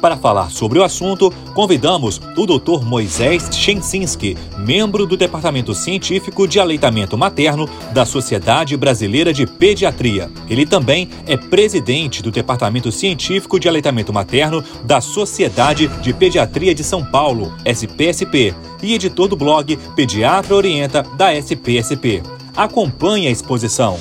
Para falar sobre o assunto, convidamos o Dr. Moisés Chensinski, membro do Departamento Científico de Aleitamento Materno da Sociedade Brasileira de Pediatria. Ele também é presidente do Departamento Científico de Aleitamento Materno da Sociedade de Pediatria de São Paulo, SPSP, e editor do blog Pediatra Orienta da SPSP. Acompanhe a exposição.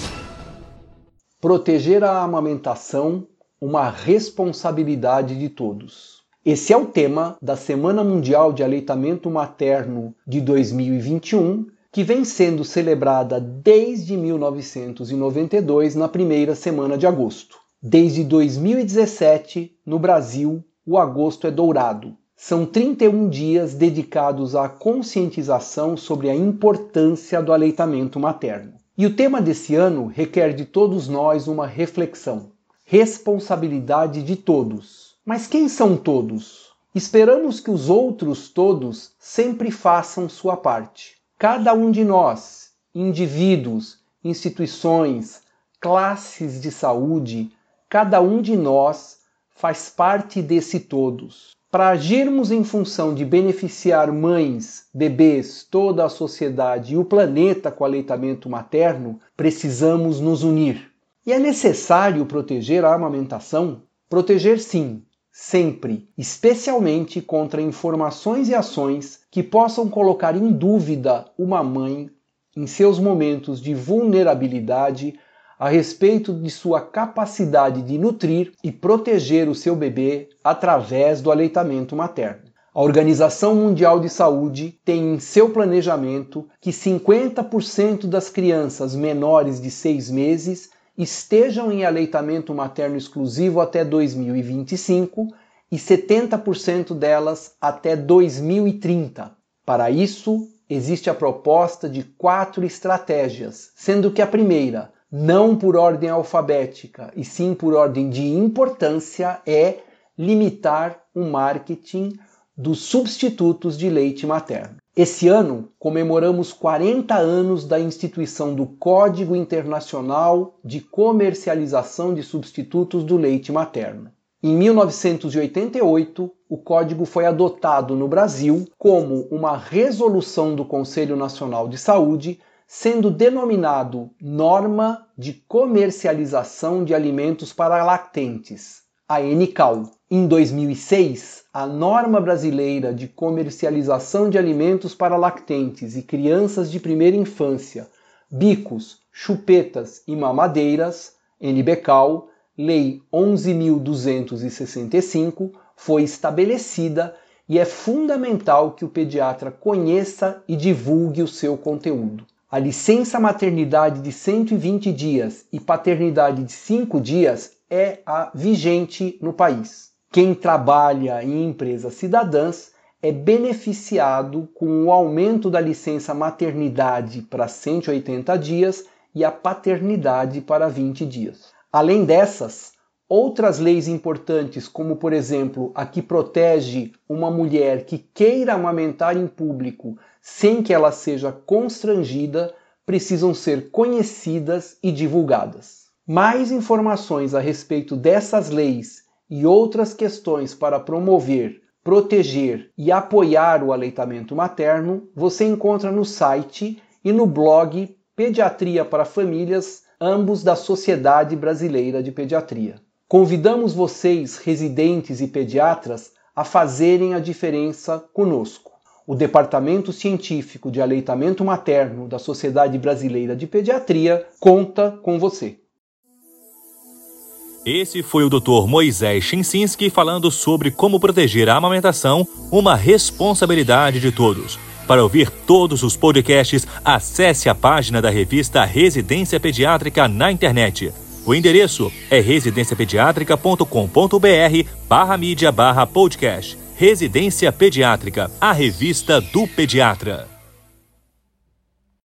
Proteger a amamentação uma responsabilidade de todos. Esse é o tema da Semana Mundial de Aleitamento Materno de 2021, que vem sendo celebrada desde 1992 na primeira semana de agosto. Desde 2017, no Brasil, o agosto é dourado. São 31 dias dedicados à conscientização sobre a importância do aleitamento materno. E o tema desse ano requer de todos nós uma reflexão responsabilidade de todos. Mas quem são todos? Esperamos que os outros todos sempre façam sua parte. Cada um de nós, indivíduos, instituições, classes de saúde, cada um de nós faz parte desse todos. Para agirmos em função de beneficiar mães, bebês, toda a sociedade e o planeta com aleitamento materno, precisamos nos unir. E é necessário proteger a amamentação? Proteger sim, sempre, especialmente contra informações e ações que possam colocar em dúvida uma mãe em seus momentos de vulnerabilidade a respeito de sua capacidade de nutrir e proteger o seu bebê através do aleitamento materno. A Organização Mundial de Saúde tem em seu planejamento que 50% das crianças menores de 6 meses estejam em aleitamento materno exclusivo até 2025 e 70% delas até 2030. Para isso, existe a proposta de quatro estratégias, sendo que a primeira, não por ordem alfabética e sim por ordem de importância, é limitar o marketing dos substitutos de leite materno. Esse ano comemoramos 40 anos da instituição do Código Internacional de Comercialização de Substitutos do Leite Materno. Em 1988, o código foi adotado no Brasil como uma resolução do Conselho Nacional de Saúde, sendo denominado Norma de Comercialização de Alimentos para Lactentes, a NCAL. Em 2006, a norma brasileira de comercialização de alimentos para lactentes e crianças de primeira infância, bicos, chupetas e mamadeiras, NBCAL, Lei 11.265, foi estabelecida e é fundamental que o pediatra conheça e divulgue o seu conteúdo. A licença maternidade de 120 dias e paternidade de 5 dias é a vigente no país. Quem trabalha em empresas cidadãs é beneficiado com o aumento da licença maternidade para 180 dias e a paternidade para 20 dias. Além dessas, outras leis importantes, como por exemplo a que protege uma mulher que queira amamentar em público sem que ela seja constrangida, precisam ser conhecidas e divulgadas. Mais informações a respeito dessas leis e outras questões para promover, proteger e apoiar o aleitamento materno, você encontra no site e no blog Pediatria para Famílias, ambos da Sociedade Brasileira de Pediatria. Convidamos vocês, residentes e pediatras, a fazerem a diferença conosco. O Departamento Científico de Aleitamento Materno da Sociedade Brasileira de Pediatria conta com você. Esse foi o Dr. Moisés Chinsinski falando sobre como proteger a amamentação, uma responsabilidade de todos. Para ouvir todos os podcasts, acesse a página da revista Residência Pediátrica na internet. O endereço é residenciapediatrica.com.br barra mídia barra podcast. Residência Pediátrica, a revista do pediatra.